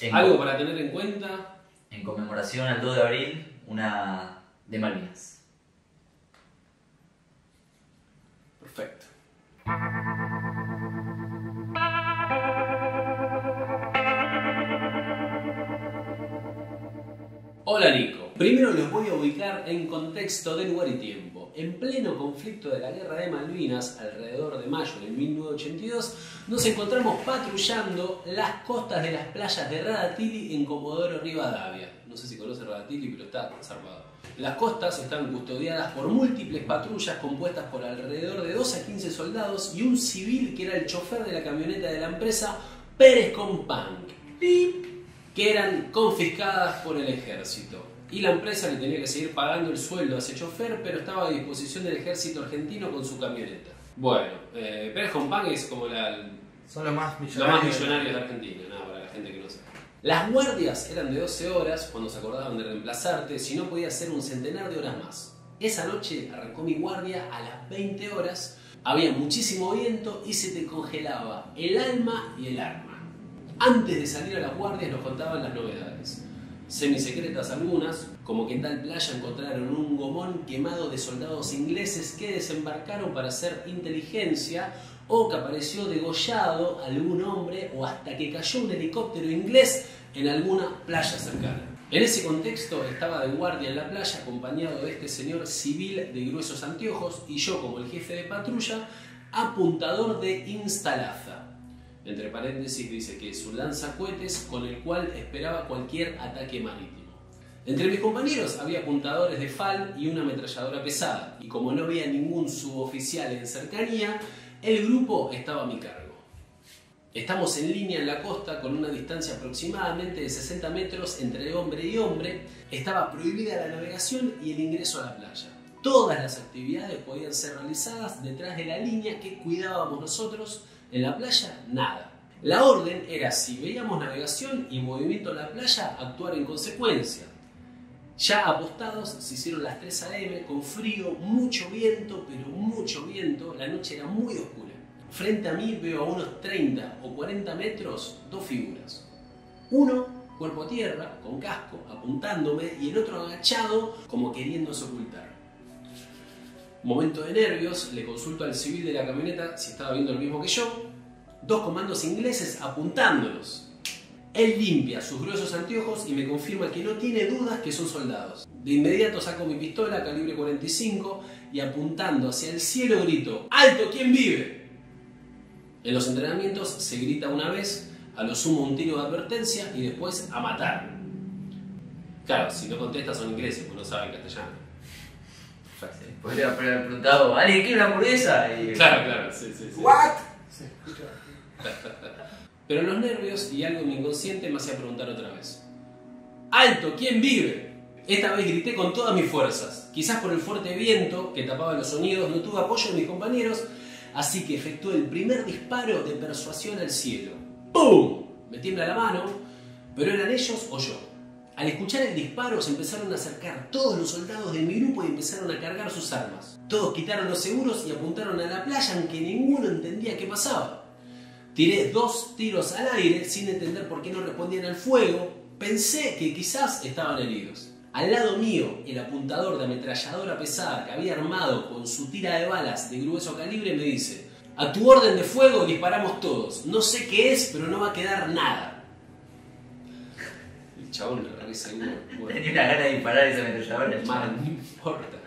En, algo para tener en cuenta? en conmemoración al 2 de abril, una de Malvinas. Perfecto. Hola Nico. Primero los voy a ubicar en contexto de lugar y tiempo. En pleno conflicto de la guerra de Malvinas, alrededor de mayo de 1982, nos encontramos patrullando las costas de las playas de Radatili en Comodoro Rivadavia. No sé si conoce Radatili, pero está zarpado. Las costas están custodiadas por múltiples patrullas compuestas por alrededor de 12 a 15 soldados y un civil que era el chofer de la camioneta de la empresa Pérez Companc, que eran confiscadas por el ejército. Y la empresa le tenía que seguir pagando el sueldo a ese chofer, pero estaba a disposición del ejército argentino con su camioneta. Bueno, eh, Companc es como la, Son los más los millonarios. más millonarios de Argentina, nada, para la gente que no sabe. Las guardias eran de 12 horas cuando se acordaban de reemplazarte, si no podía ser un centenar de horas más. Esa noche arrancó mi guardia a las 20 horas, había muchísimo viento y se te congelaba el alma y el arma. Antes de salir a las guardias nos contaban las novedades. Semisecretas algunas, como que en tal playa encontraron un gomón quemado de soldados ingleses que desembarcaron para hacer inteligencia o que apareció degollado algún hombre o hasta que cayó un helicóptero inglés en alguna playa cercana. En ese contexto estaba de guardia en la playa acompañado de este señor civil de gruesos anteojos y yo como el jefe de patrulla, apuntador de instalaza. Entre paréntesis dice que es un lanzacohetes con el cual esperaba cualquier ataque marítimo. Entre mis compañeros había apuntadores de FAL y una ametralladora pesada, y como no había ningún suboficial en cercanía, el grupo estaba a mi cargo. Estamos en línea en la costa con una distancia aproximadamente de 60 metros entre hombre y hombre. Estaba prohibida la navegación y el ingreso a la playa. Todas las actividades podían ser realizadas detrás de la línea que cuidábamos nosotros. En la playa, nada. La orden era si veíamos navegación y movimiento en la playa, actuar en consecuencia. Ya apostados, se hicieron las 3 a.m. con frío, mucho viento, pero mucho viento. La noche era muy oscura. Frente a mí veo a unos 30 o 40 metros dos figuras. Uno, cuerpo a tierra, con casco, apuntándome, y el otro agachado, como queriéndose ocultar. Momento de nervios, le consulto al civil de la camioneta si estaba viendo lo mismo que yo. Dos comandos ingleses apuntándolos. Él limpia sus gruesos anteojos y me confirma que no tiene dudas que son soldados. De inmediato saco mi pistola calibre 45 y apuntando hacia el cielo grito ¡Alto! ¿Quién vive? En los entrenamientos se grita una vez, a lo sumo un tiro de advertencia y después a matar. Claro, si no contestas son ingleses, pues no saben castellano. Podría haber preguntado, ¿alguien quiere una hamburguesa? Y... Claro, claro, sí, sí, sí. ¿What? Sí. Pero los nervios y algo en mi inconsciente me hacía preguntar otra vez. ¡Alto! ¿Quién vive? Esta vez grité con todas mis fuerzas. Quizás por el fuerte viento que tapaba los sonidos no tuve apoyo de mis compañeros, así que efectué el primer disparo de persuasión al cielo. ¡Pum! Me tiembla la mano, pero eran ellos o yo. Al escuchar el disparo se empezaron a acercar todos los soldados de mi grupo y empezaron a cargar sus armas. Todos quitaron los seguros y apuntaron a la playa aunque ninguno entendía qué pasaba. Tiré dos tiros al aire sin entender por qué no respondían al fuego. Pensé que quizás estaban heridos. Al lado mío, el apuntador de ametralladora pesada que había armado con su tira de balas de grueso calibre me dice, a tu orden de fuego disparamos todos. No sé qué es, pero no va a quedar nada. El chabón le re seguro. Bueno, Tenía una gana de disparar esa ametralladora. mal, no importa.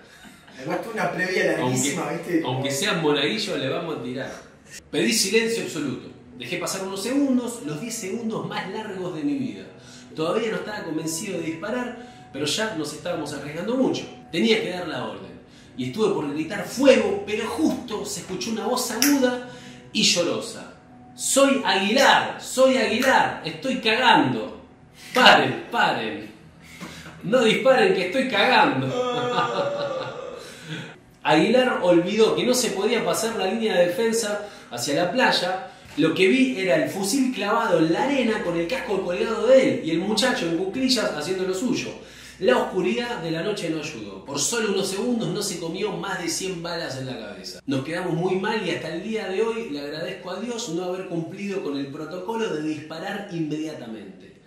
Además, tuvo una previa larguísima, Aunque, ¿viste? aunque sean monaguillos, le vamos a tirar. Pedí silencio absoluto. Dejé pasar unos segundos, los 10 segundos más largos de mi vida. Todavía no estaba convencido de disparar, pero ya nos estábamos arriesgando mucho. Tenía que dar la orden. Y estuve por gritar fuego, pero justo se escuchó una voz aguda y llorosa. Soy Aguilar, soy Aguilar, estoy cagando. Paren, paren. No disparen que estoy cagando. Aguilar olvidó que no se podía pasar la línea de defensa hacia la playa. Lo que vi era el fusil clavado en la arena con el casco colgado de él y el muchacho en cuclillas haciendo lo suyo. La oscuridad de la noche no ayudó. Por solo unos segundos no se comió más de 100 balas en la cabeza. Nos quedamos muy mal y hasta el día de hoy le agradezco a Dios no haber cumplido con el protocolo de disparar inmediatamente.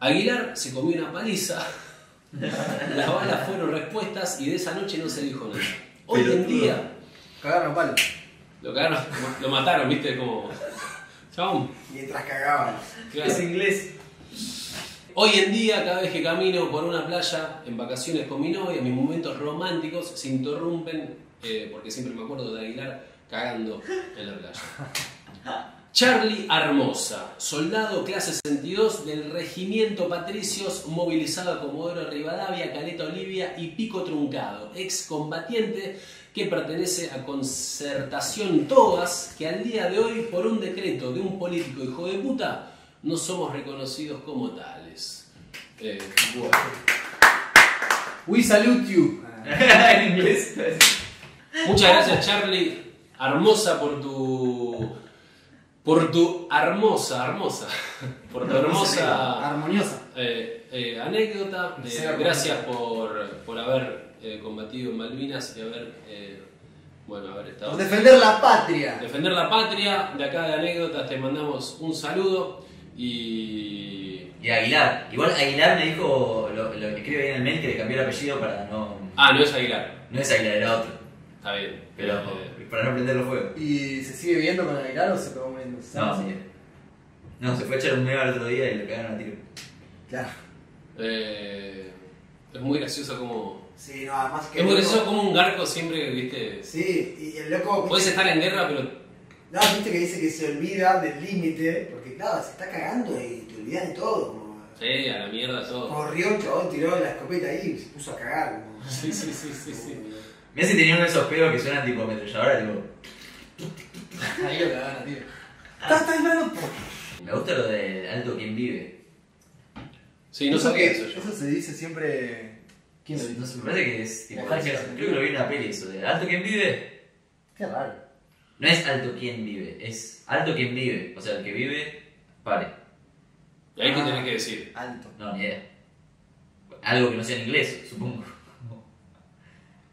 Aguilar se comió una paliza, las balas fueron respuestas y de esa noche no se dijo nada. Hoy en día Cagaron palo. lo cagaron, lo mataron, viste, como... Chabón, Mientras cagaban. claro. Es inglés. Hoy en día, cada vez que camino por una playa en vacaciones con mi novia, mis momentos románticos se interrumpen eh, porque siempre me acuerdo de Aguilar cagando en la playa. Charlie Armosa, soldado clase 62 del Regimiento Patricios, movilizado a Comodoro Rivadavia, Caleta Olivia y Pico Truncado, excombatiente que pertenece a Concertación Togas, que al día de hoy, por un decreto de un político hijo de puta, no somos reconocidos como tales. Eh, bueno. We salute you. en inglés. Muchas gracias Charlie Hermosa por tu por tu hermosa hermosa por tu hermosa Armoniosa. eh, eh, anécdota Eh, gracias por, por haber eh, combatido en Malvinas y haber eh, bueno haber estado Por defender la patria. defender la patria de acá de anécdotas te mandamos un saludo y Y Aguilar. Igual Aguilar me dijo lo, lo que escribe ahí en el mail que le cambió el apellido para no. ah no es Aguilar No es Aguilar, era otro. Está bien Pero Eh, para no prenderlo fuego. ¿Y se sigue viendo con Aguilar o se pegó viendo? No, sí. No, se fue a echar un mega el otro día y le cagaron a tiro. Claro. eh, es muy gracioso como Sí, no, además que. es muy gracioso como un garco siempre viste Sí, y el loco. Puedes estar en guerra, pero No, viste que dice que se olvida del límite, porque claro, se está cagando y te olvidas de todo. como- sí, a la mierda todo. Corrió el chabón, tiró la escopeta ahí y se puso a cagar. como- Sí, sí, sí, sí, sí. Mirá si tenía uno de esos pedos que suenan tipo ametralladora, tipo. Ahí lo cagaban, tío. Estás disparando. Me gusta lo de alto quien vive. Sí, no sabía eso yo. Eso se dice siempre. ¿Quién lo dice? No sé, me parece que es tipo. Creo que lo vi en una peli eso de alto quien vive. Qué raro. No es alto quien vive, es alto quien vive. O sea, el que vive, pare. ¿Y ahí qué Ah. tenés que decir? Alto. No, ni idea. Algo que no sea en inglés, supongo.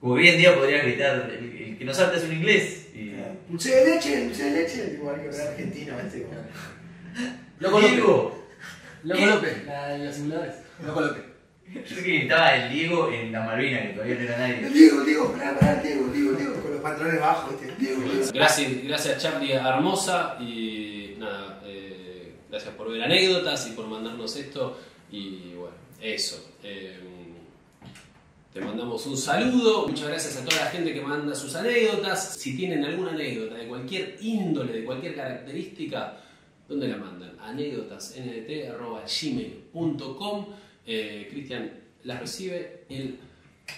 Como hoy en día podría gritar, el, el que no salta es un inglés. Y... Dulce de leche, dulce de leche. Igual que en Argentina, ¿viste? Como- Loco Diego. Loco. López, la de los simuladores. Loco López. Yo sé que gritaba el Diego en la Malvina, que todavía no era nadie. Diego, Diego, pará, pará, Diego, Diego, Diego. Con los pantalones bajos, ¿viste? Diego, Diego. Gracias, gracias Charlie Hermosa y nada, eh, gracias por ver anécdotas y por mandarnos esto y bueno, eso. eh, te mandamos un saludo, muchas gracias a toda la gente que manda sus anécdotas. Si tienen alguna anécdota de cualquier índole, de cualquier característica, ¿dónde la mandan? anécdotasndt.gmail.com eh, Cristian las recibe, él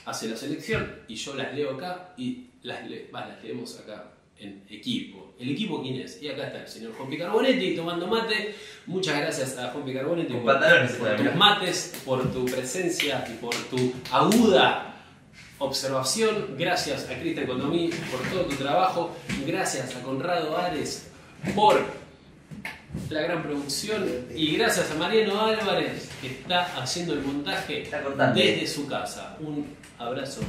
hace la selección y yo las leo acá y las, le- las leemos acá en equipo. ¿El equipo quién es? Y acá está el señor Juan Picarbonetti tomando mate. Muchas gracias a Juan Picarbonetti por, por tus mates, por tu presencia y por tu aguda observación. Gracias a Cristian Condomí por todo tu trabajo. Gracias a Conrado Ares por la gran producción. Y gracias a Mariano Álvarez que está haciendo el montaje desde su casa. Un abrazo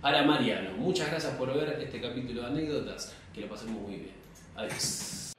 para Mariano. Muchas gracias por ver este capítulo de anécdotas. Que lo pasemos muy bien. Adiós.